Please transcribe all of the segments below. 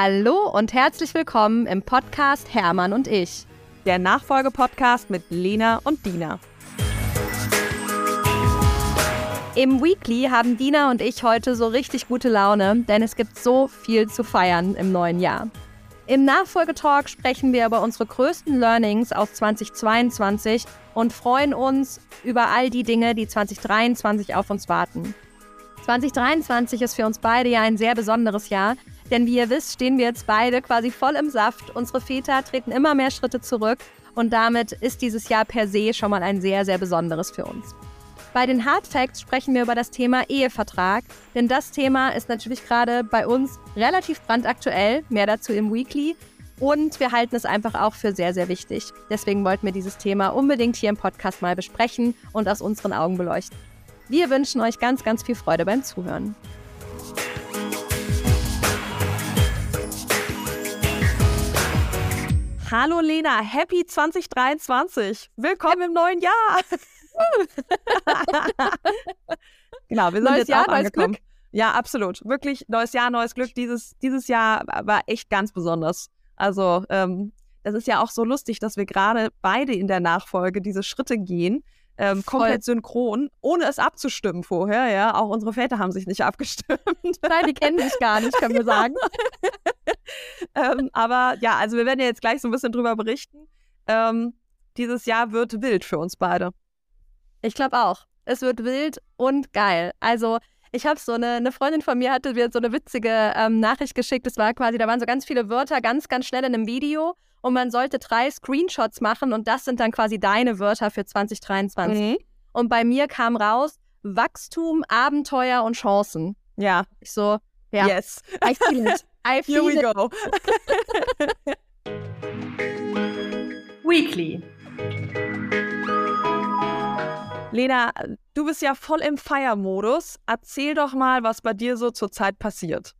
Hallo und herzlich willkommen im Podcast Hermann und ich. Der Nachfolgepodcast mit Lena und Dina. Im Weekly haben Dina und ich heute so richtig gute Laune, denn es gibt so viel zu feiern im neuen Jahr. Im Nachfolgetalk sprechen wir über unsere größten Learnings aus 2022 und freuen uns über all die Dinge, die 2023 auf uns warten. 2023 ist für uns beide ja ein sehr besonderes Jahr, denn wie ihr wisst, stehen wir jetzt beide quasi voll im Saft. Unsere Väter treten immer mehr Schritte zurück und damit ist dieses Jahr per se schon mal ein sehr, sehr besonderes für uns. Bei den Hard Facts sprechen wir über das Thema Ehevertrag, denn das Thema ist natürlich gerade bei uns relativ brandaktuell, mehr dazu im Weekly. Und wir halten es einfach auch für sehr, sehr wichtig. Deswegen wollten wir dieses Thema unbedingt hier im Podcast mal besprechen und aus unseren Augen beleuchten. Wir wünschen euch ganz, ganz viel Freude beim Zuhören. Hallo Lena, happy 2023. Willkommen im neuen Jahr. genau, wir sind neues jetzt Jahr, auch angekommen. Glück. Ja, absolut. Wirklich neues Jahr, neues Glück. Dieses, dieses Jahr war echt ganz besonders. Also, ähm, das ist ja auch so lustig, dass wir gerade beide in der Nachfolge diese Schritte gehen ähm, komplett synchron, ohne es abzustimmen vorher. Ja, auch unsere Väter haben sich nicht abgestimmt. Nein, die kennen sich gar nicht, können wir sagen. ähm, aber ja, also wir werden ja jetzt gleich so ein bisschen drüber berichten. Ähm, dieses Jahr wird wild für uns beide. Ich glaube auch. Es wird wild und geil. Also ich habe so eine, eine Freundin von mir hatte mir so eine witzige ähm, Nachricht geschickt. Es war quasi, da waren so ganz viele Wörter ganz, ganz schnell in einem Video und man sollte drei Screenshots machen und das sind dann quasi deine Wörter für 2023. Mhm. Und bei mir kam raus Wachstum, Abenteuer und Chancen. Ja. Ich so, ja. Yes. I feel it. I feel Here we it. go. Weekly. Lena, du bist ja voll im Feiermodus. Erzähl doch mal, was bei dir so zurzeit passiert.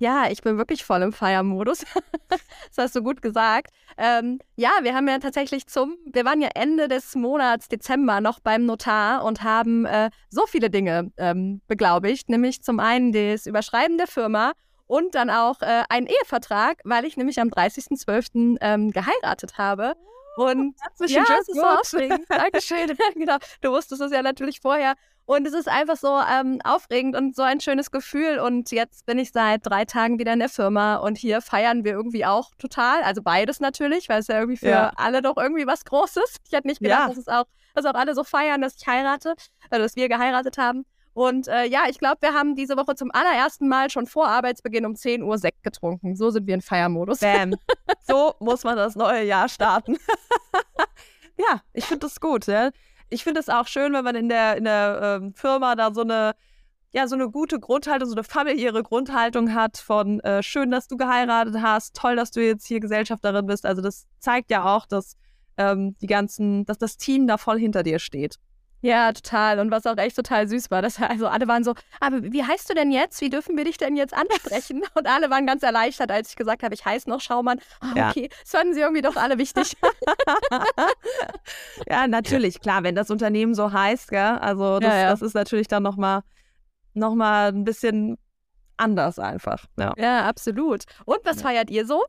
Ja, ich bin wirklich voll im Feiermodus. das hast du gut gesagt. Ähm, ja, wir haben ja tatsächlich zum, wir waren ja Ende des Monats Dezember noch beim Notar und haben äh, so viele Dinge ähm, beglaubigt, nämlich zum einen das Überschreiben der Firma und dann auch äh, einen Ehevertrag, weil ich nämlich am 30.12. Ähm, geheiratet habe. Und ja, es ist so aufregend. Dankeschön. genau. Du wusstest es ja natürlich vorher. Und es ist einfach so ähm, aufregend und so ein schönes Gefühl. Und jetzt bin ich seit drei Tagen wieder in der Firma und hier feiern wir irgendwie auch total. Also beides natürlich, weil es ja irgendwie für ja. alle doch irgendwie was Großes. Ich hätte nicht gedacht, ja. dass es auch, dass auch alle so feiern, dass ich heirate, also dass wir geheiratet haben. Und äh, ja, ich glaube, wir haben diese Woche zum allerersten Mal schon vor Arbeitsbeginn um 10 Uhr Sekt getrunken. So sind wir in Feiermodus. Bam. So muss man das neue Jahr starten. ja, ich finde das gut. Ja ich finde es auch schön, wenn man in der, in der ähm, Firma da so eine, ja, so eine gute Grundhaltung, so eine familiäre Grundhaltung hat von äh, schön, dass du geheiratet hast, toll, dass du jetzt hier Gesellschafterin bist. Also das zeigt ja auch, dass ähm, die ganzen, dass das Team da voll hinter dir steht. Ja, total. Und was auch echt total süß war, dass also alle waren so, aber wie heißt du denn jetzt? Wie dürfen wir dich denn jetzt ansprechen? Und alle waren ganz erleichtert, als ich gesagt habe, ich heiße noch Schaumann. Okay, ja. das fanden sie irgendwie doch alle wichtig. ja, natürlich, klar, wenn das Unternehmen so heißt, gell? Also das, ja, ja. das ist natürlich dann nochmal noch mal ein bisschen anders einfach. Ja, ja absolut. Und was feiert ihr so?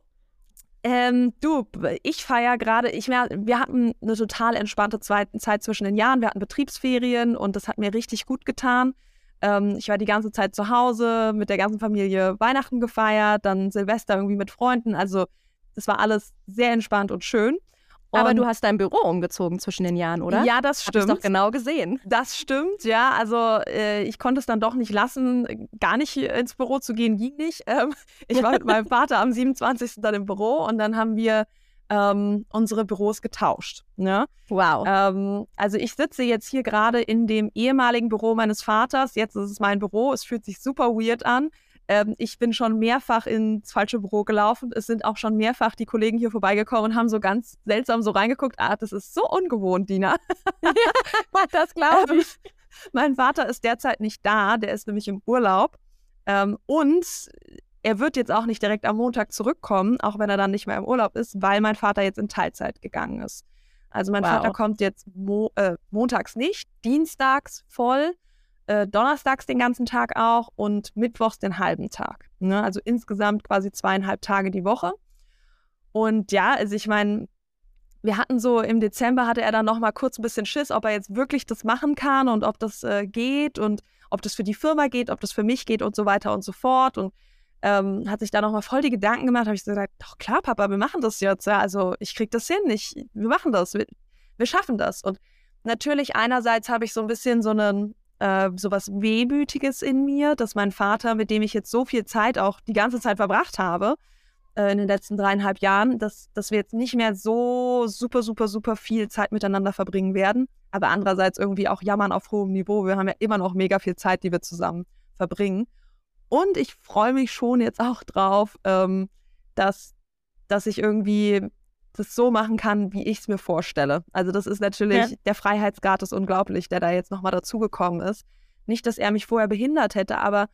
Ähm, du, ich feiere gerade, ich wir hatten eine total entspannte Zeit zwischen den Jahren. Wir hatten Betriebsferien und das hat mir richtig gut getan. Ähm, ich war die ganze Zeit zu Hause, mit der ganzen Familie Weihnachten gefeiert, dann Silvester irgendwie mit Freunden. Also das war alles sehr entspannt und schön. Aber du hast dein Büro umgezogen zwischen den Jahren, oder? Ja, das stimmt. Hab ich doch genau gesehen. Das stimmt, ja. Also äh, ich konnte es dann doch nicht lassen, gar nicht ins Büro zu gehen, ging nicht. Ähm, ich war mit meinem Vater am 27. dann im Büro und dann haben wir ähm, unsere Büros getauscht. Ne? Wow. Ähm, also ich sitze jetzt hier gerade in dem ehemaligen Büro meines Vaters. Jetzt ist es mein Büro. Es fühlt sich super weird an. Ähm, ich bin schon mehrfach ins falsche Büro gelaufen. Es sind auch schon mehrfach die Kollegen hier vorbeigekommen und haben so ganz seltsam so reingeguckt. Ah, das ist so ungewohnt, Dina. ja, das glaube ähm, ich. Ähm, mein Vater ist derzeit nicht da. Der ist nämlich im Urlaub. Ähm, und er wird jetzt auch nicht direkt am Montag zurückkommen, auch wenn er dann nicht mehr im Urlaub ist, weil mein Vater jetzt in Teilzeit gegangen ist. Also mein wow. Vater kommt jetzt mo äh, montags nicht, dienstags voll äh, donnerstags den ganzen Tag auch und mittwochs den halben Tag. Ne? Also insgesamt quasi zweieinhalb Tage die Woche. Und ja, also ich meine, wir hatten so im Dezember hatte er dann noch mal kurz ein bisschen Schiss, ob er jetzt wirklich das machen kann und ob das äh, geht und ob das für die Firma geht, ob das für mich geht und so weiter und so fort. Und ähm, hat sich da noch mal voll die Gedanken gemacht. Habe ich so gesagt, doch klar, Papa, wir machen das jetzt. Ja, also ich krieg das hin. Ich, wir machen das. Wir, wir schaffen das. Und natürlich einerseits habe ich so ein bisschen so einen äh, so was Wehmütiges in mir, dass mein Vater, mit dem ich jetzt so viel Zeit auch die ganze Zeit verbracht habe, äh, in den letzten dreieinhalb Jahren, dass, dass wir jetzt nicht mehr so super, super, super viel Zeit miteinander verbringen werden. Aber andererseits irgendwie auch jammern auf hohem Niveau. Wir haben ja immer noch mega viel Zeit, die wir zusammen verbringen. Und ich freue mich schon jetzt auch drauf, ähm, dass, dass ich irgendwie das so machen kann, wie ich es mir vorstelle. Also das ist natürlich, ja. der Freiheitsgrad ist unglaublich, der da jetzt nochmal dazugekommen ist. Nicht, dass er mich vorher behindert hätte, aber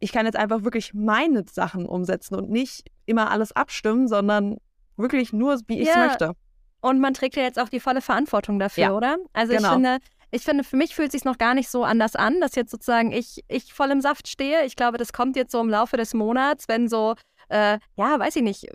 ich kann jetzt einfach wirklich meine Sachen umsetzen und nicht immer alles abstimmen, sondern wirklich nur, wie ich es ja. möchte. Und man trägt ja jetzt auch die volle Verantwortung dafür, ja. oder? Also genau. ich finde, ich finde, für mich fühlt es sich noch gar nicht so anders an, dass jetzt sozusagen ich, ich voll im Saft stehe. Ich glaube, das kommt jetzt so im Laufe des Monats, wenn so, äh, ja, weiß ich nicht,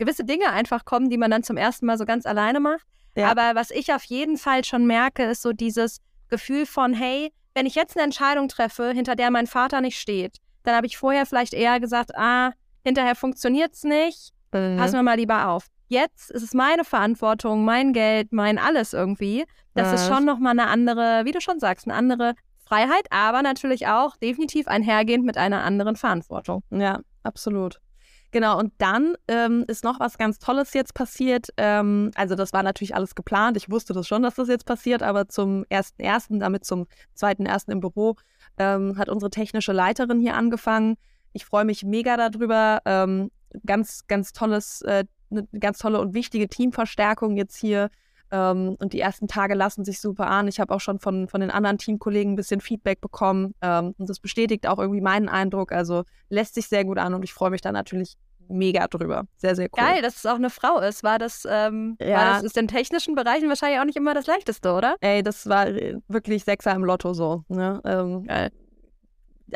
gewisse Dinge einfach kommen, die man dann zum ersten Mal so ganz alleine macht. Ja. Aber was ich auf jeden Fall schon merke, ist so dieses Gefühl von, hey, wenn ich jetzt eine Entscheidung treffe, hinter der mein Vater nicht steht, dann habe ich vorher vielleicht eher gesagt, ah, hinterher funktioniert es nicht, mhm. passen wir mal lieber auf. Jetzt ist es meine Verantwortung, mein Geld, mein alles irgendwie. Das ja. ist schon nochmal eine andere, wie du schon sagst, eine andere Freiheit, aber natürlich auch definitiv einhergehend mit einer anderen Verantwortung. Ja, absolut. Genau, und dann ähm, ist noch was ganz Tolles jetzt passiert. Ähm, also das war natürlich alles geplant. Ich wusste das schon, dass das jetzt passiert, aber zum 1.1., damit zum 2.1. im Büro, ähm, hat unsere technische Leiterin hier angefangen. Ich freue mich mega darüber. Ähm, ganz, ganz tolles, äh, eine ganz tolle und wichtige Teamverstärkung jetzt hier. Ähm, und die ersten Tage lassen sich super an. Ich habe auch schon von, von den anderen Teamkollegen ein bisschen Feedback bekommen. Ähm, und das bestätigt auch irgendwie meinen Eindruck. Also lässt sich sehr gut an und ich freue mich da natürlich mega drüber. Sehr, sehr cool. Geil, dass es auch eine Frau ist. War das, ähm, ja. war das ist in technischen Bereichen wahrscheinlich auch nicht immer das Leichteste, oder? Ey, das war wirklich Sechser im Lotto so. Ne? Ähm, Geil.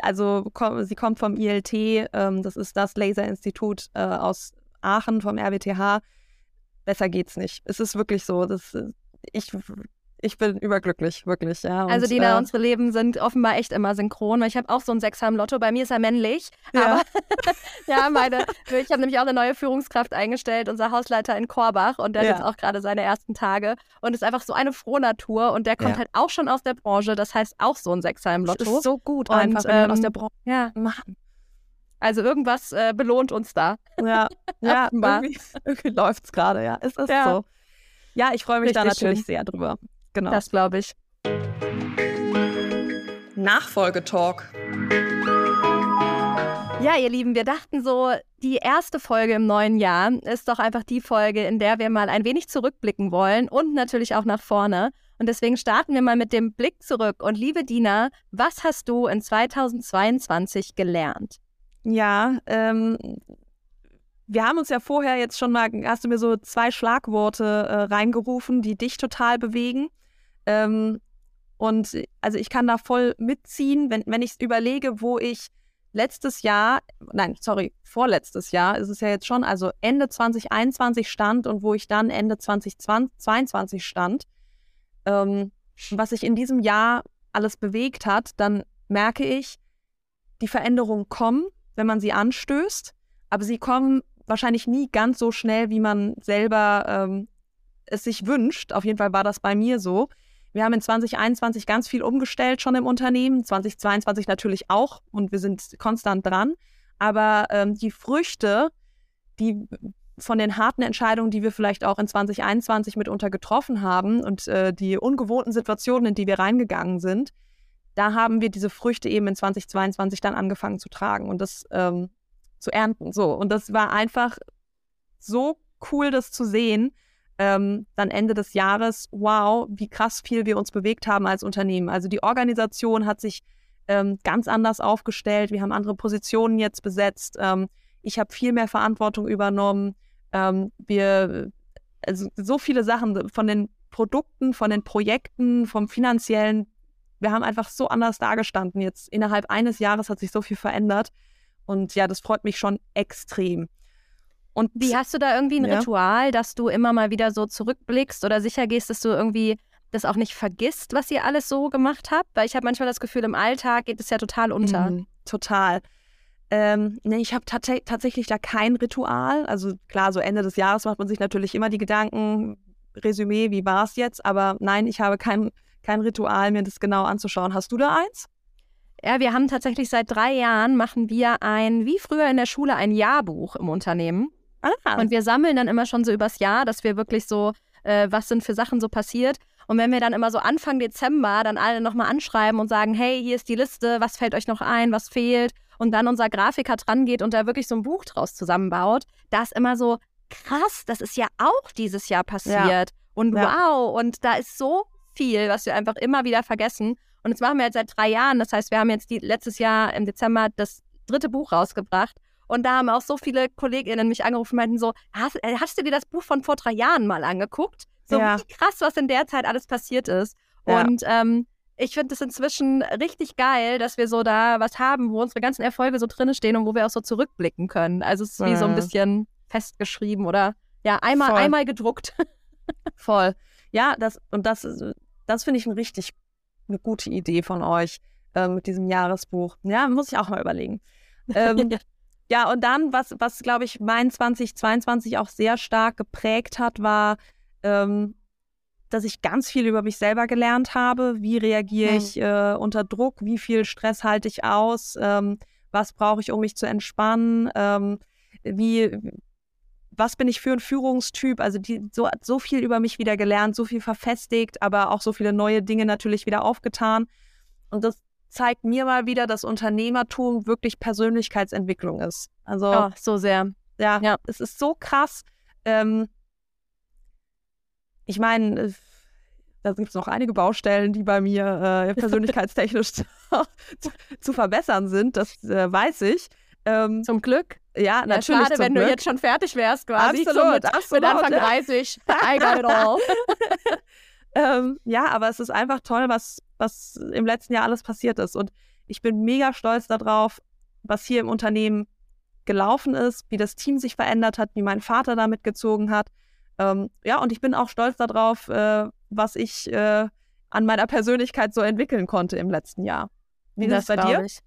Also sie kommt vom ILT, ähm, das ist das Laserinstitut äh, aus Aachen vom RWTH. Besser geht's nicht. Es ist wirklich so. Das, ich ich bin überglücklich, wirklich, ja. Und, also Dina, äh, unsere Leben sind offenbar echt immer synchron. Ich habe auch so einen Sechser im Lotto. Bei mir ist er männlich. Ja. Aber ja, meine, ich habe nämlich auch eine neue Führungskraft eingestellt, unser Hausleiter in Korbach. Und der ja. hat jetzt auch gerade seine ersten Tage und ist einfach so eine Frohnatur. Und der kommt ja. halt auch schon aus der Branche. Das heißt auch so ein Sechser im Lotto. Das ist so gut, und, einfach, wenn ähm, aus der Branche ja. machen. Also irgendwas äh, belohnt uns da. Ja, ja irgendwie, irgendwie läuft es gerade, ja. Es ist ja. so. Ja, ich freue mich Richtig da natürlich schön. sehr drüber. Genau. Das glaube ich. Nachfolgetalk. Ja, ihr Lieben, wir dachten so, die erste Folge im neuen Jahr ist doch einfach die Folge, in der wir mal ein wenig zurückblicken wollen und natürlich auch nach vorne. Und deswegen starten wir mal mit dem Blick zurück. Und liebe Dina, was hast du in 2022 gelernt? Ja, ähm, wir haben uns ja vorher jetzt schon mal, hast du mir so zwei Schlagworte äh, reingerufen, die dich total bewegen. Ähm, und also ich kann da voll mitziehen, wenn, wenn ich überlege, wo ich letztes Jahr, nein, sorry, vorletztes Jahr ist es ja jetzt schon, also Ende 2021 stand und wo ich dann Ende 2022 stand, ähm, was sich in diesem Jahr alles bewegt hat, dann merke ich, die Veränderungen kommen, wenn man sie anstößt, aber sie kommen wahrscheinlich nie ganz so schnell, wie man selber ähm, es sich wünscht. Auf jeden Fall war das bei mir so. Wir haben in 2021 ganz viel umgestellt schon im Unternehmen, 2022 natürlich auch und wir sind konstant dran. Aber ähm, die Früchte, die von den harten Entscheidungen, die wir vielleicht auch in 2021 mitunter getroffen haben und äh, die ungewohnten Situationen, in die wir reingegangen sind, da haben wir diese Früchte eben in 2022 dann angefangen zu tragen und das ähm, zu ernten. So, und das war einfach so cool, das zu sehen, ähm, dann Ende des Jahres, wow, wie krass viel wir uns bewegt haben als Unternehmen. Also die Organisation hat sich ähm, ganz anders aufgestellt. Wir haben andere Positionen jetzt besetzt. Ähm, ich habe viel mehr Verantwortung übernommen. Ähm, wir, also so viele Sachen von den Produkten, von den Projekten, vom finanziellen. Wir haben einfach so anders dagestanden. Jetzt innerhalb eines Jahres hat sich so viel verändert. Und ja, das freut mich schon extrem. Und wie hast du da irgendwie ein ja. Ritual, dass du immer mal wieder so zurückblickst oder sicher gehst, dass du irgendwie das auch nicht vergisst, was ihr alles so gemacht habt? Weil ich habe manchmal das Gefühl, im Alltag geht es ja total unter. Mhm, total. Ähm, nee, ich habe tats tatsächlich da kein Ritual. Also klar, so Ende des Jahres macht man sich natürlich immer die Gedanken, Resümee, wie war es jetzt? Aber nein, ich habe kein, kein Ritual, mir das genau anzuschauen. Hast du da eins? Ja, wir haben tatsächlich seit drei Jahren machen wir ein, wie früher in der Schule, ein Jahrbuch im Unternehmen. Ah. Und wir sammeln dann immer schon so übers Jahr, dass wir wirklich so, äh, was sind für Sachen so passiert. Und wenn wir dann immer so Anfang Dezember dann alle nochmal anschreiben und sagen, hey, hier ist die Liste, was fällt euch noch ein, was fehlt, und dann unser Grafiker dran geht und da wirklich so ein Buch draus zusammenbaut, da ist immer so, krass, das ist ja auch dieses Jahr passiert. Ja. Und ja. wow, und da ist so viel, was wir einfach immer wieder vergessen. Und das machen wir jetzt seit drei Jahren. Das heißt, wir haben jetzt die, letztes Jahr im Dezember das dritte Buch rausgebracht. Und da haben auch so viele KollegInnen mich angerufen und meinten so, hast, äh, hast, du dir das Buch von vor drei Jahren mal angeguckt? So ja. wie krass, was in der Zeit alles passiert ist. Ja. Und ähm, ich finde es inzwischen richtig geil, dass wir so da was haben, wo unsere ganzen Erfolge so drin stehen und wo wir auch so zurückblicken können. Also es ist wie so ein bisschen festgeschrieben oder ja, einmal, einmal gedruckt. Voll. Ja, das und das, das finde ich ein richtig eine gute Idee von euch äh, mit diesem Jahresbuch. Ja, muss ich auch mal überlegen. Ähm, ja, und dann, was, was glaube ich, mein 2022 auch sehr stark geprägt hat, war, ähm, dass ich ganz viel über mich selber gelernt habe. Wie reagiere mhm. ich äh, unter Druck? Wie viel Stress halte ich aus? Ähm, was brauche ich, um mich zu entspannen? Ähm, wie, was bin ich für ein Führungstyp? Also die, so, so viel über mich wieder gelernt, so viel verfestigt, aber auch so viele neue Dinge natürlich wieder aufgetan. Und das zeigt mir mal wieder, dass Unternehmertum wirklich Persönlichkeitsentwicklung ist. Also oh, so sehr. Ja, ja, es ist so krass. Ähm, ich meine, äh, da gibt es noch einige Baustellen, die bei mir äh, persönlichkeitstechnisch zu, zu, verbessern sind. Das äh, weiß ich. Ähm, Zum Glück. Ja, natürlich. Schade, wenn Glück. du jetzt schon fertig wärst, quasi. Absolut, so mit, absolut. Mit Anfang 30. I got it all. ähm, ja, aber es ist einfach toll, was, was im letzten Jahr alles passiert ist. Und ich bin mega stolz darauf, was hier im Unternehmen gelaufen ist, wie das Team sich verändert hat, wie mein Vater da mitgezogen hat. Ähm, ja, und ich bin auch stolz darauf, äh, was ich äh, an meiner Persönlichkeit so entwickeln konnte im letzten Jahr. Wie das ist das bei dir? Ich.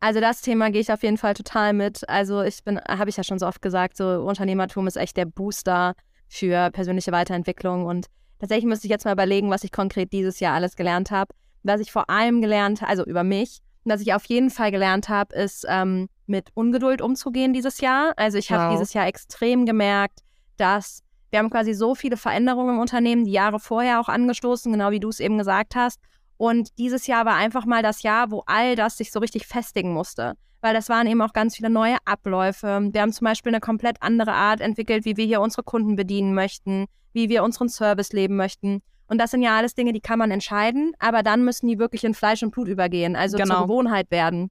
Also das Thema gehe ich auf jeden Fall total mit. Also ich bin, habe ich ja schon so oft gesagt, so Unternehmertum ist echt der Booster für persönliche Weiterentwicklung. Und tatsächlich müsste ich jetzt mal überlegen, was ich konkret dieses Jahr alles gelernt habe. Was ich vor allem gelernt, habe, also über mich, was ich auf jeden Fall gelernt habe, ist ähm, mit Ungeduld umzugehen dieses Jahr. Also ich habe wow. dieses Jahr extrem gemerkt, dass wir haben quasi so viele Veränderungen im Unternehmen, die Jahre vorher auch angestoßen, genau wie du es eben gesagt hast. Und dieses Jahr war einfach mal das Jahr, wo all das sich so richtig festigen musste. Weil das waren eben auch ganz viele neue Abläufe. Wir haben zum Beispiel eine komplett andere Art entwickelt, wie wir hier unsere Kunden bedienen möchten, wie wir unseren Service leben möchten. Und das sind ja alles Dinge, die kann man entscheiden, aber dann müssen die wirklich in Fleisch und Blut übergehen, also genau. zur Gewohnheit werden.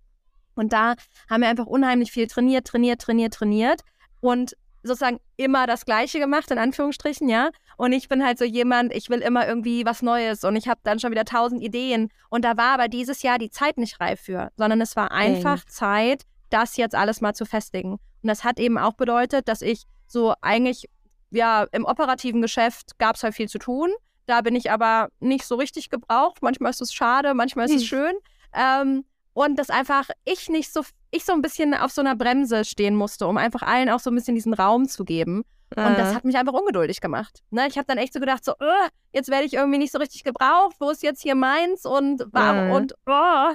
Und da haben wir einfach unheimlich viel trainiert, trainiert, trainiert, trainiert. Und sozusagen immer das Gleiche gemacht, in Anführungsstrichen, ja. Und ich bin halt so jemand, ich will immer irgendwie was Neues und ich habe dann schon wieder tausend Ideen. Und da war aber dieses Jahr die Zeit nicht reif für, sondern es war einfach okay. Zeit, das jetzt alles mal zu festigen. Und das hat eben auch bedeutet, dass ich so eigentlich, ja, im operativen Geschäft gab es halt viel zu tun. Da bin ich aber nicht so richtig gebraucht. Manchmal ist es schade, manchmal ist es hm. schön. Ähm, und dass einfach ich nicht so, ich so ein bisschen auf so einer Bremse stehen musste, um einfach allen auch so ein bisschen diesen Raum zu geben. Äh. Und das hat mich einfach ungeduldig gemacht. Ne? Ich habe dann echt so gedacht, so, jetzt werde ich irgendwie nicht so richtig gebraucht, wo ist jetzt hier meins und warum äh. und oh.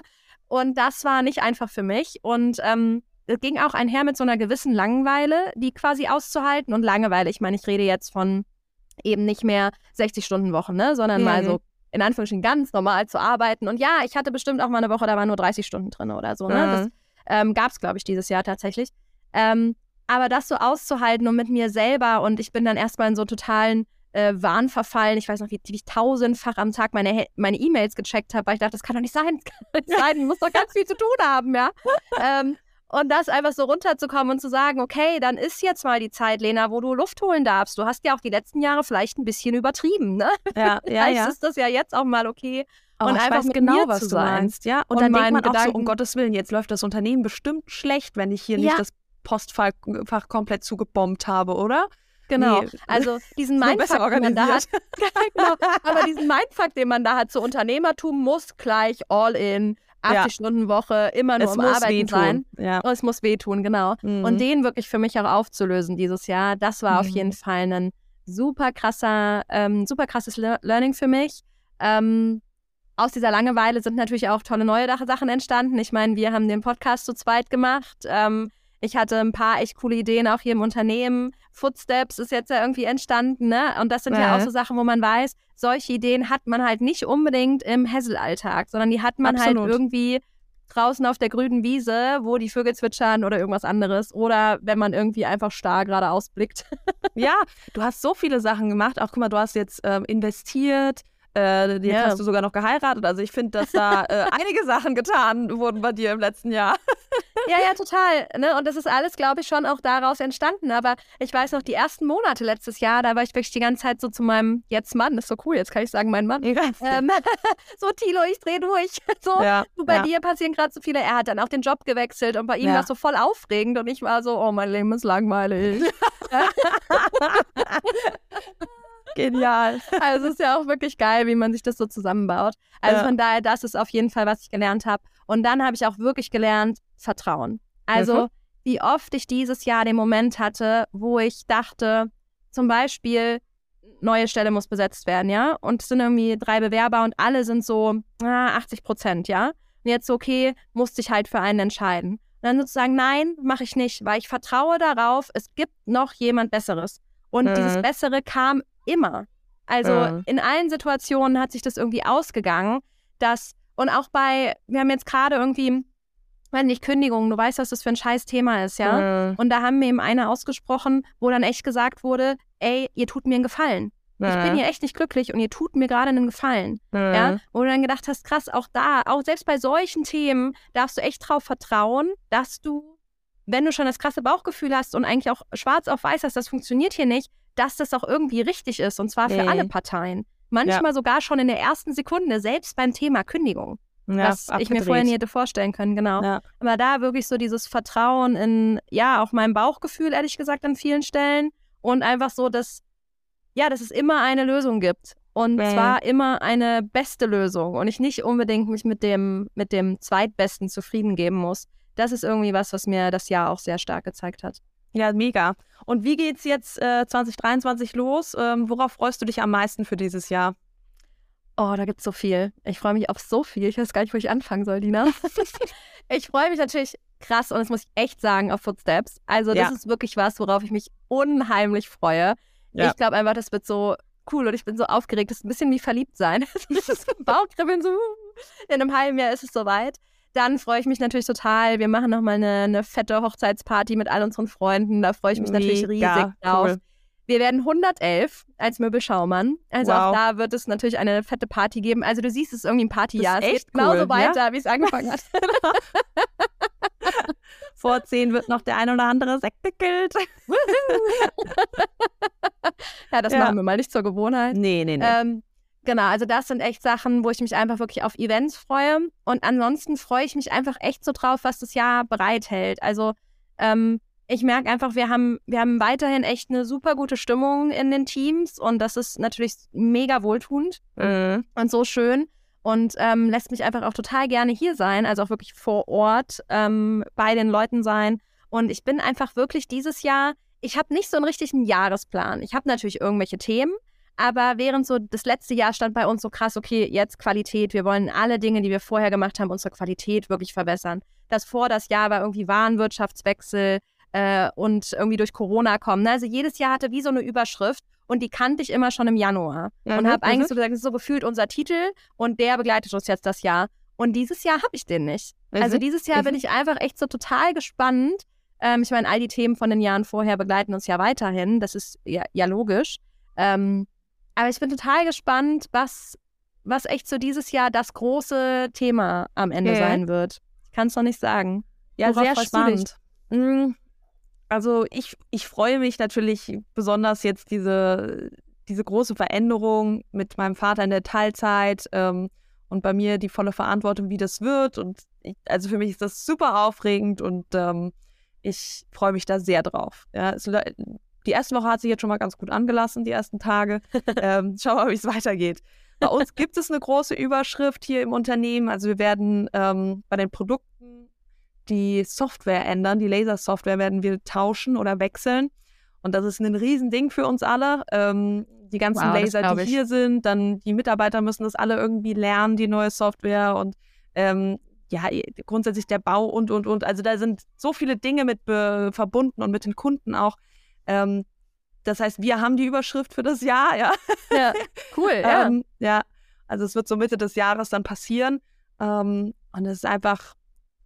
Und das war nicht einfach für mich. Und ähm, es ging auch einher mit so einer gewissen Langeweile, die quasi auszuhalten. Und Langeweile, ich meine, ich rede jetzt von eben nicht mehr 60-Stunden-Wochen, ne? sondern mhm. mal so in Anführungsstrichen ganz normal zu arbeiten. Und ja, ich hatte bestimmt auch mal eine Woche, da waren nur 30 Stunden drin oder so. Ne? Mhm. Das ähm, gab es, glaube ich, dieses Jahr tatsächlich. Ähm, aber das so auszuhalten und mit mir selber und ich bin dann erstmal in so totalen äh, Wahn verfallen. Ich weiß noch, wie, wie ich tausendfach am Tag meine meine E-Mails gecheckt habe, weil ich dachte, das kann doch nicht sein. Das kann doch nicht sein. Ich muss doch ganz viel zu tun haben, ja. ähm, und das einfach so runterzukommen und zu sagen, okay, dann ist jetzt mal die Zeit, Lena, wo du Luft holen darfst. Du hast ja auch die letzten Jahre vielleicht ein bisschen übertrieben, ne? Ja, ja, vielleicht ja. ist das ja jetzt auch mal okay. Oh, und einfach genau, mir was zu du sein. meinst, ja. Und, Und dann denkt man auch so, um Gedanken- Gottes Willen, jetzt läuft das Unternehmen bestimmt schlecht, wenn ich hier Ja. nicht das Postfach Fach komplett zugebombt habe, oder? Genau. Nee. Also diesen Mindfuck, den man da hat. genau. Aber diesen Mindfuck, den man da hat, so Unternehmertum muss gleich all in, 80 Ja. Stunden Woche, immer nur es muss Arbeiten wehtun. sein. Ja. Oh, es muss wehtun, genau. Mhm. Und den wirklich für mich auch aufzulösen dieses Jahr, das war auf Mhm. jeden Fall ein super krasser, ähm, super krasses Le Learning für mich. Ähm, aus dieser Langeweile sind natürlich auch tolle neue Sachen entstanden. Ich meine, wir haben den Podcast zu zweit gemacht. Ähm, ich hatte ein paar echt coole Ideen auch hier im Unternehmen. Footsteps ist jetzt ja irgendwie entstanden, ne? Und das sind ja Mhm. auch so Sachen, wo man weiß, solche Ideen hat man halt nicht unbedingt im Hessel-Alltag, sondern die hat man Absolut. halt irgendwie draußen auf der grünen Wiese, wo die Vögel zwitschern oder irgendwas anderes. Oder wenn man irgendwie einfach starr geradeaus blickt. Ja, du hast so viele Sachen gemacht. Auch guck mal, du hast jetzt ähm, investiert. Äh, jetzt Ja. hast du sogar noch geheiratet. Also ich finde, dass da äh, einige Sachen getan wurden bei dir im letzten Jahr. ja, ja, total. Ne? Und das ist alles, glaube ich, schon auch daraus entstanden. Aber ich weiß noch, die ersten Monate letztes Jahr, da war ich wirklich die ganze Zeit so zu meinem jetzt Mann, ist so cool, jetzt kann ich sagen, mein Mann. Ähm, so, Tilo, ich dreh durch. So, ja, du, bei ja. dir passieren gerade so viele. Er hat dann auch den Job gewechselt und bei ihm war es so voll aufregend und ich war so, oh, mein Leben ist langweilig. Genial. Also es ist ja auch wirklich geil, wie man sich das so zusammenbaut. Also Ja. von daher, das ist auf jeden Fall, was ich gelernt habe. Und dann habe ich auch wirklich gelernt, Vertrauen. Also Mhm. wie oft ich dieses Jahr den Moment hatte, wo ich dachte, zum Beispiel, neue Stelle muss besetzt werden, ja? Und es sind irgendwie drei Bewerber und alle sind so ah, 80 Prozent, ja? Und jetzt okay, musste ich halt für einen entscheiden. Und dann sozusagen, nein, mache ich nicht, weil ich vertraue darauf, es gibt noch jemand Besseres. Und Mhm. dieses Bessere kam immer. Also Mhm. in allen Situationen hat sich das irgendwie ausgegangen, dass, und auch bei, wir haben jetzt gerade irgendwie, weiß nicht, Kündigung, du weißt, was das für ein scheiß Thema ist, ja? Mhm. Und da haben mir eben eine ausgesprochen, wo dann echt gesagt wurde, ey, ihr tut mir einen Gefallen. Ich bin hier echt nicht glücklich und ihr tut mir gerade einen Gefallen. Ja? Wo du dann gedacht hast, krass, auch da, auch selbst bei solchen Themen darfst du echt drauf vertrauen, dass du, wenn du schon das krasse Bauchgefühl hast und eigentlich auch schwarz auf weiß hast, das funktioniert hier nicht, dass das auch irgendwie richtig ist und zwar für Mhm. alle Parteien. Manchmal sogar schon in der ersten Sekunde, selbst beim Thema Kündigung, Ja, was ich mir abgedreht. vorher nie hätte vorstellen können, genau. Ja. Aber da wirklich so dieses Vertrauen in, ja, auch mein Bauchgefühl, ehrlich gesagt, an vielen Stellen. Und einfach so, dass, ja, dass es immer eine Lösung gibt. Und Mhm. zwar immer eine beste Lösung. Und ich nicht unbedingt mich mit dem, mit dem Zweitbesten zufrieden geben muss. Das ist irgendwie was, was mir das Jahr auch sehr stark gezeigt hat. Ja, mega. Und wie geht's jetzt äh, 2023 los? Ähm, worauf freust du dich am meisten für dieses Jahr? Oh, da gibt's so viel. Ich freue mich auf so viel. Ich weiß gar nicht, wo ich anfangen soll, Dina. ich freue mich natürlich krass und das muss ich echt sagen auf Footsteps. Also das Ja. ist wirklich was, worauf ich mich unheimlich freue. Ja. Ich glaube einfach, das wird so cool und ich bin so aufgeregt. Das ist ein bisschen wie verliebt sein. Das ist so Bauchkribbeln so. In einem halben Jahr ist es soweit. Dann freue ich mich natürlich total. Wir machen nochmal eine, eine fette Hochzeitsparty mit all unseren Freunden. Da freue ich mich natürlich Mega riesig drauf. cool. Wir werden 111 als Möbelschaumann. Also auch Wow. da wird es natürlich eine fette Party geben. Also du siehst, es ist irgendwie ein Partyjahr. Es echt geht genauso cool, weiter, wie es angefangen hat. Vor zehn wird noch der ein oder andere Sekt gekillt. ja, das Ja. machen wir mal nicht zur Gewohnheit. Nee, nee, nee. Ähm, genau, also das sind echt Sachen, wo ich mich einfach wirklich auf Events freue. Und ansonsten freue ich mich einfach echt so drauf, was das Jahr bereithält. Also ähm, ich merke einfach, wir haben, wir haben weiterhin echt eine super gute Stimmung in den Teams und das ist natürlich mega wohltuend. Mhm. und so schön und ähm, lässt mich einfach auch total gerne hier sein, also auch wirklich vor Ort ähm, bei den Leuten sein. Und ich bin einfach wirklich dieses Jahr, ich habe nicht so einen richtigen Jahresplan. Ich habe natürlich irgendwelche Themen, aber während so das letzte Jahr stand bei uns so krass, okay, jetzt Qualität, wir wollen alle Dinge, die wir vorher gemacht haben, unsere Qualität wirklich verbessern. Das vor das Jahr war irgendwie Warenwirtschaftswechsel äh, und irgendwie durch Corona kommen. ne? Also jedes Jahr hatte wie so eine Überschrift und die kannte ich immer schon im Januar und Mhm, habe eigentlich mhm. so gesagt, das ist so gefühlt unser Titel und der begleitet uns jetzt das Jahr. Und dieses Jahr habe ich den nicht. Also Mhm, dieses Jahr bin mhm. ich einfach echt so total gespannt. Ähm, ich meine, all die Themen von den Jahren vorher begleiten uns ja weiterhin. Das ist ja, ja logisch. Ähm, aber ich bin total gespannt, was, was echt so dieses Jahr das große Thema am Ende Ja. sein wird. Ich kann es noch nicht sagen. Ja, Worauf sehr spannend. Mm, Also ich, ich freue mich natürlich besonders jetzt diese, diese große Veränderung mit meinem Vater in der Teilzeit ähm, und bei mir die volle Verantwortung, wie das wird. Und ich, also für mich ist das super aufregend und ähm, ich freue mich da sehr drauf. Ja, es, die erste Woche hat sich jetzt schon mal ganz gut angelassen, die ersten Tage. ähm, schauen wir mal, wie es weitergeht. Bei uns gibt es eine große Überschrift hier im Unternehmen. Also wir werden ähm, bei den Produkten die Software ändern. Die Laser-Software werden wir tauschen oder wechseln. Und das ist ein Riesending für uns alle. Ähm, die ganzen wow, Laser, die hier sind, dann die Mitarbeiter müssen das alle irgendwie lernen, die neue Software und ähm, ja, grundsätzlich der Bau und, und, und. Also da sind so viele Dinge mit verbunden und mit den Kunden auch. Ähm, das heißt, wir haben die Überschrift für das Jahr, ja. Ja, cool, ja. ähm, ja, also es wird so Mitte des Jahres dann passieren. Ähm, und es ist einfach,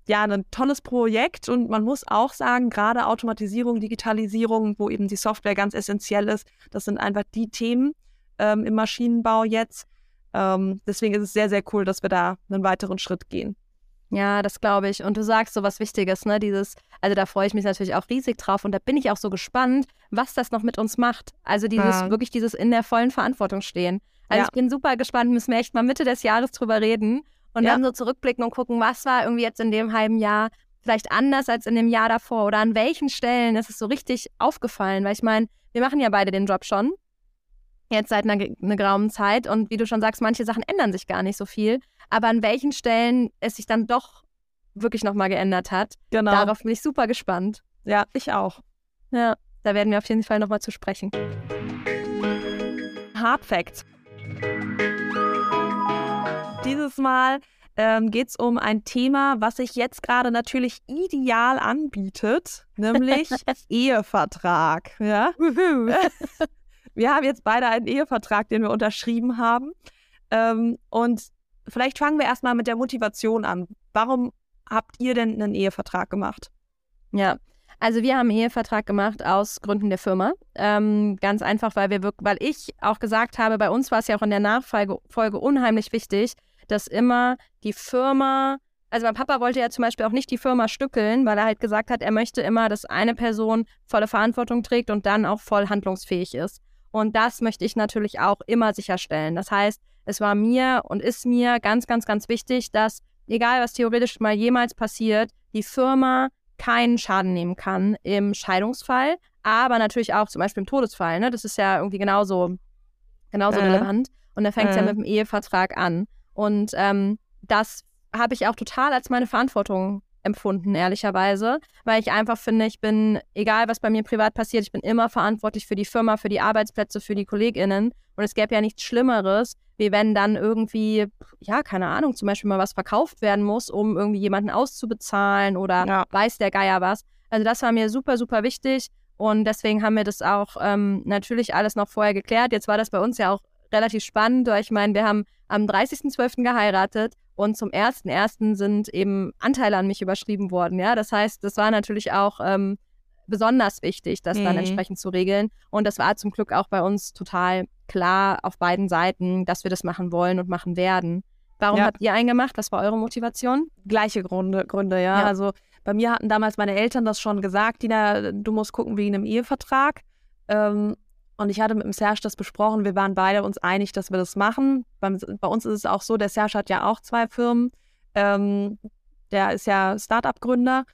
ja, ein tolles Projekt und man muss auch sagen, gerade Automatisierung, Digitalisierung, wo eben die Software ganz essentiell ist, das sind einfach die Themen ähm, im Maschinenbau jetzt. Ähm, deswegen ist es sehr, sehr cool, dass wir da einen weiteren Schritt gehen. Ja, das glaube ich. Und du sagst so was Wichtiges, ne? Dieses, also da freue ich mich natürlich auch riesig drauf und da bin ich auch so gespannt, was das noch mit uns macht. Also dieses, ja. wirklich dieses in der vollen Verantwortung stehen. Also ja. ich bin super gespannt, müssen wir echt mal Mitte des Jahres drüber reden und ja. dann so zurückblicken und gucken, was war irgendwie jetzt in dem halben Jahr vielleicht anders als in dem Jahr davor oder an welchen Stellen ist es so richtig aufgefallen, weil ich meine, wir machen ja beide den Job schon, jetzt seit einer, einer geraumen Zeit und wie du schon sagst, manche Sachen ändern sich gar nicht so viel, aber an welchen Stellen es sich dann doch wirklich nochmal geändert hat, genau. darauf bin ich super gespannt. Ja, ich auch. Ja, da werden wir auf jeden Fall nochmal zu sprechen. Hard Facts. Dieses Mal ähm, geht es um ein Thema, was sich jetzt gerade natürlich ideal anbietet, nämlich Ehevertrag. Ja? wir haben jetzt beide einen Ehevertrag, den wir unterschrieben haben. Ähm, und vielleicht fangen wir erstmal mit der Motivation an. Warum habt ihr denn einen Ehevertrag gemacht? Ja, also wir haben einen Ehevertrag gemacht aus Gründen der Firma. Ähm, ganz einfach, weil wir weil ich auch gesagt habe, bei uns war es ja auch in der Nachfolge Folge unheimlich wichtig, dass immer die Firma, also mein Papa wollte ja zum Beispiel auch nicht die Firma stückeln, weil er halt gesagt hat, er möchte immer, dass eine Person volle Verantwortung trägt und dann auch voll handlungsfähig ist. Und das möchte ich natürlich auch immer sicherstellen. Das heißt, es war mir und ist mir ganz, ganz, ganz wichtig, dass egal was theoretisch mal jemals passiert, die Firma keinen Schaden nehmen kann im Scheidungsfall, aber natürlich auch zum Beispiel im Todesfall. Ne? Das ist ja irgendwie genauso, genauso äh. relevant. Und da fängt es äh. ja mit dem Ehevertrag an. Und ähm, das habe ich auch total als meine Verantwortung empfunden, ehrlicherweise, weil ich einfach finde, ich bin, egal was bei mir privat passiert, ich bin immer verantwortlich für die Firma, für die Arbeitsplätze, für die KollegInnen. Und es gäbe ja nichts Schlimmeres, wie wenn dann irgendwie, ja, keine Ahnung, zum Beispiel mal was verkauft werden muss, um irgendwie jemanden auszubezahlen oder ja. weiß der Geier was. Also das war mir super, super wichtig. Und deswegen haben wir das auch ähm, natürlich alles noch vorher geklärt. Jetzt war das bei uns ja auch relativ spannend, weil ich meine, wir haben am 30.12. geheiratet und zum 1.1. sind eben Anteile an mich überschrieben worden. Ja, das heißt, das war natürlich auch ähm, besonders wichtig, das mhm. dann entsprechend zu regeln. Und das war zum Glück auch bei uns total klar auf beiden Seiten, dass wir das machen wollen und machen werden. Warum ja. habt ihr einen gemacht? Was war eure Motivation? Gleiche Gründe, Gründe ja. ja. Also bei mir hatten damals meine Eltern das schon gesagt, Dina, du musst gucken wegen einem Ehevertrag. Ähm, und ich hatte mit dem Serge das besprochen. Wir waren beide uns einig, dass wir das machen. Bei, bei uns ist es auch so, der Serge hat ja auch zwei Firmen. Ähm, der ist ja Start-up-Gründer.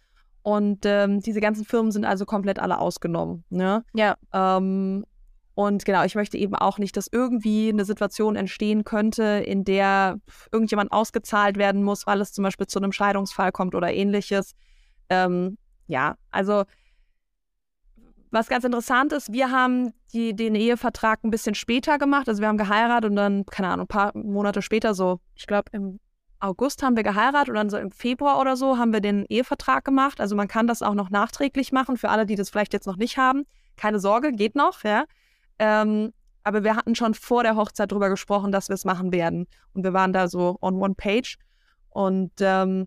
Und ähm, diese ganzen Firmen sind also komplett alle ausgenommen. Ne? Ja. Ähm, und genau, ich möchte eben auch nicht, dass irgendwie eine Situation entstehen könnte, in der irgendjemand ausgezahlt werden muss, weil es zum Beispiel zu einem Scheidungsfall kommt oder ähnliches. Ähm, ja, also was ganz interessant ist, wir haben die, den Ehevertrag ein bisschen später gemacht. Also wir haben geheiratet und dann, keine Ahnung, ein paar Monate später, so, ich glaube im August haben wir geheiratet und dann so im Februar oder so haben wir den Ehevertrag gemacht. Also man kann das auch noch nachträglich machen, für alle, die das vielleicht jetzt noch nicht haben. Keine Sorge, geht noch, ja. Ähm, aber wir hatten schon vor der Hochzeit darüber gesprochen, dass wir es machen werden. Und wir waren da so on one page. Und ähm,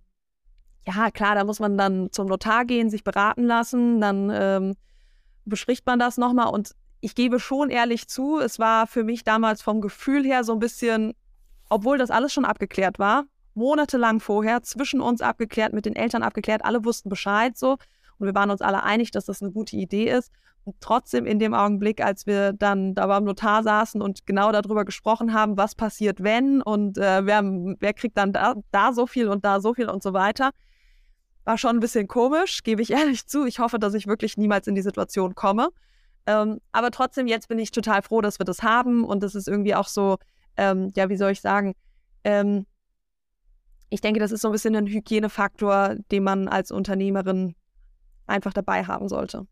ja, klar, da muss man dann zum Notar gehen, sich beraten lassen. Dann ähm, bespricht man das nochmal und ich gebe schon ehrlich zu, es war für mich damals vom Gefühl her so ein bisschen, obwohl das alles schon abgeklärt war, monatelang vorher, zwischen uns abgeklärt, mit den Eltern abgeklärt, alle wussten Bescheid so. Und wir waren uns alle einig, dass das eine gute Idee ist. Und trotzdem in dem Augenblick, als wir dann da beim Notar saßen und genau darüber gesprochen haben, was passiert, wenn und äh, wer, wer kriegt dann da, da so viel und da so viel und so weiter, war schon ein bisschen komisch, gebe ich ehrlich zu. Ich hoffe, dass ich wirklich niemals in die Situation komme. Ähm, aber trotzdem, jetzt bin ich total froh, dass wir das haben und das ist irgendwie auch so, ähm, ja, wie soll ich sagen, ähm, ich denke, das ist so ein bisschen ein Hygienefaktor, den man als Unternehmerin einfach dabei haben sollte.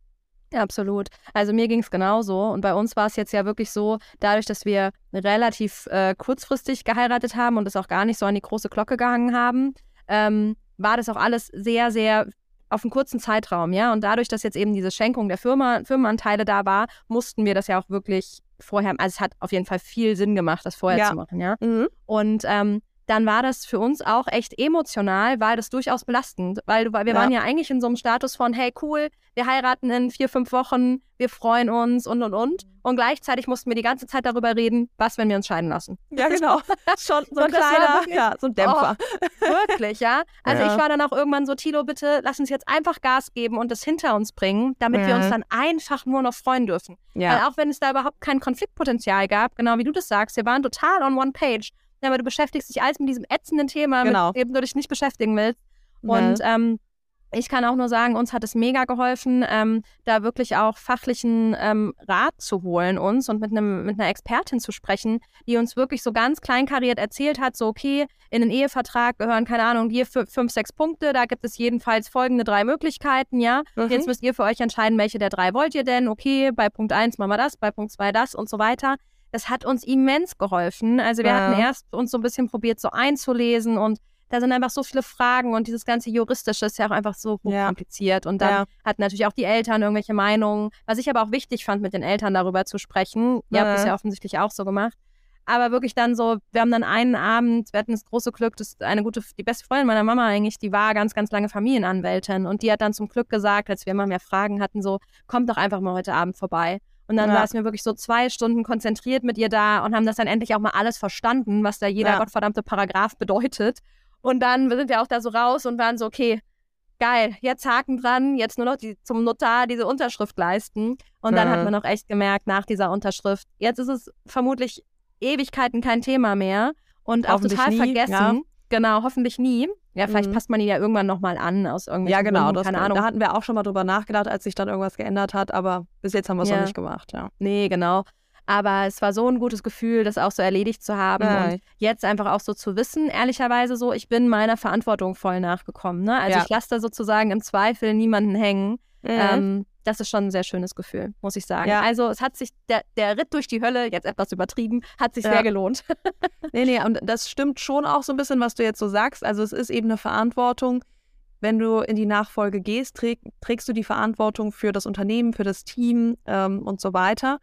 Ja, absolut. Also mir ging es genauso. Und bei uns war es jetzt ja wirklich so, dadurch, dass wir relativ äh, kurzfristig geheiratet haben und es auch gar nicht so an die große Glocke gehangen haben, ähm, war das auch alles sehr, sehr auf einen kurzen Zeitraum, ja. Und dadurch, dass jetzt eben diese Schenkung der Firma, Firmenanteile da war, mussten wir das ja auch wirklich vorher, also es hat auf jeden Fall viel Sinn gemacht, das vorher ja. zu machen, ja. Mhm. Und ähm, dann war das für uns auch echt emotional, weil das durchaus belastend, weil wir ja. waren ja eigentlich in so einem Status von, hey cool, wir heiraten in vier, fünf Wochen, wir freuen uns und und und. Und gleichzeitig mussten wir die ganze Zeit darüber reden, was, wenn wir uns scheiden lassen. Ja, genau. Schon so ein kleiner, wirklich, ja, so ein Dämpfer. Oh, wirklich, ja. Also ja. ich war dann auch irgendwann so, Tilo, bitte lass uns jetzt einfach Gas geben und das hinter uns bringen, damit ja. wir uns dann einfach nur noch freuen dürfen. Ja. Weil auch wenn es da überhaupt kein Konfliktpotenzial gab, genau wie du das sagst, wir waren total on one page. Ja, aber du beschäftigst dich alles mit diesem ätzenden Thema, genau. mit dem du dich nicht beschäftigen willst. Und ähm, ich kann auch nur sagen, uns hat es mega geholfen, ähm, da wirklich auch fachlichen ähm, Rat zu holen uns und mit, einem, mit einer Expertin zu sprechen, die uns wirklich so ganz kleinkariert erzählt hat, so okay, in den Ehevertrag gehören, keine Ahnung, hier fünf, sechs Punkte, da gibt es jedenfalls folgende drei Möglichkeiten, ja. Mhm. Jetzt müsst ihr für euch entscheiden, welche der drei wollt ihr denn, okay, bei Punkt eins machen wir das, bei Punkt zwei das und so weiter. Das hat uns immens geholfen. Also wir ja. hatten erst uns so ein bisschen probiert, so einzulesen und da sind einfach so viele Fragen und dieses ganze Juristische ist ja auch einfach so ja. kompliziert. Und dann ja. hatten natürlich auch die Eltern irgendwelche Meinungen, was ich aber auch wichtig fand, mit den Eltern darüber zu sprechen. Ihr ja. habt das ja offensichtlich auch so gemacht. Aber wirklich dann so, wir haben dann einen Abend, wir hatten das große Glück, dass eine gute, die beste Freundin meiner Mama eigentlich, die war ganz, ganz lange Familienanwältin und die hat dann zum Glück gesagt, als wir immer mehr Fragen hatten, so, kommt doch einfach mal heute Abend vorbei. Und dann ja. saßen wir wirklich so zwei Stunden konzentriert mit ihr da und haben das dann endlich auch mal alles verstanden, was da jeder ja. gottverdammte Paragraph bedeutet. Und dann sind wir auch da so raus und waren so, okay, geil, jetzt Haken dran, jetzt nur noch die, zum Notar diese Unterschrift leisten. Und dann mhm. hat man auch echt gemerkt, nach dieser Unterschrift, jetzt ist es vermutlich Ewigkeiten kein Thema mehr und auch total nie, vergessen. Ja. Genau, hoffentlich nie. Ja, vielleicht mhm. passt man ihn ja irgendwann nochmal an aus irgendwelchen Ja, genau. Gründen, keine Ahnung. Da hatten wir auch schon mal drüber nachgedacht, als sich dann irgendwas geändert hat, aber bis jetzt haben wir es ja. noch nicht gemacht, ja. Nee, genau. Aber es war so ein gutes Gefühl, das auch so erledigt zu haben ja. und jetzt einfach auch so zu wissen, ehrlicherweise so, ich bin meiner Verantwortung voll nachgekommen. Ne? Also ja. ich lasse da sozusagen im Zweifel niemanden hängen. Mhm. Ähm, das ist schon ein sehr schönes Gefühl, muss ich sagen. Ja. Also es hat sich, der, der Ritt durch die Hölle, jetzt etwas übertrieben, hat sich ja. sehr gelohnt. nee, nee, und das stimmt schon auch so ein bisschen, was du jetzt so sagst. Also es ist eben eine Verantwortung. Wenn du in die Nachfolge gehst, träg, trägst du die Verantwortung für das Unternehmen, für das Team ähm, und so weiter.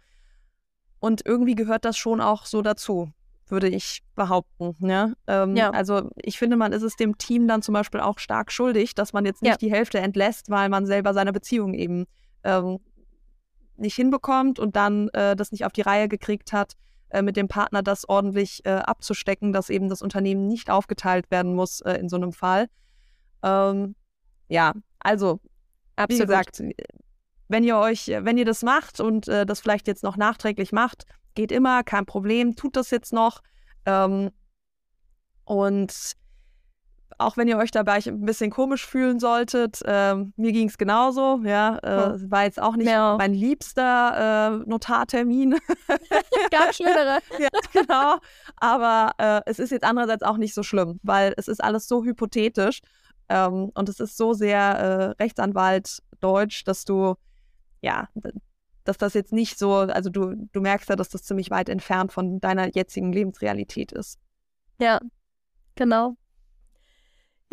Und irgendwie gehört das schon auch so dazu, würde ich behaupten. Ne? Ähm, ja. Also ich finde, man ist es dem Team dann zum Beispiel auch stark schuldig, dass man jetzt nicht die Hälfte entlässt, weil man selber seine Beziehung eben ähm, nicht hinbekommt und dann äh, das nicht auf die Reihe gekriegt hat, äh, mit dem Partner das ordentlich äh, abzustecken, dass eben das Unternehmen nicht aufgeteilt werden muss äh, in so einem Fall. Ähm, ja, also Absolut. wie gesagt, wenn ihr euch, wenn ihr das macht und äh, das vielleicht jetzt noch nachträglich macht, geht immer, kein Problem, tut das jetzt noch. Ähm, und auch wenn ihr euch dabei ein bisschen komisch fühlen solltet, äh, mir ging es genauso. Ja, äh, oh. war jetzt auch nicht ja. mein liebster äh, Notartermin. Gab schönere. ja, genau. Aber äh, es ist jetzt andererseits auch nicht so schlimm, weil es ist alles so hypothetisch ähm, und es ist so sehr äh, Rechtsanwalt Deutsch, dass du ja, dass das jetzt nicht so, also du, du merkst ja, dass das ziemlich weit entfernt von deiner jetzigen Lebensrealität ist. Ja, genau.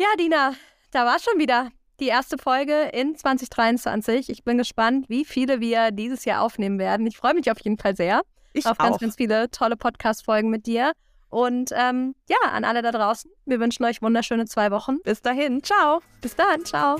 Ja, Dina, da war schon wieder die erste Folge in 2023. Ich bin gespannt, wie viele wir dieses Jahr aufnehmen werden. Ich freue mich auf jeden Fall sehr ich auf auch. ganz, ganz viele tolle Podcast-Folgen mit dir. Und ähm, ja, an alle da draußen, wir wünschen euch wunderschöne zwei Wochen. Bis dahin, ciao. Bis dann, ciao.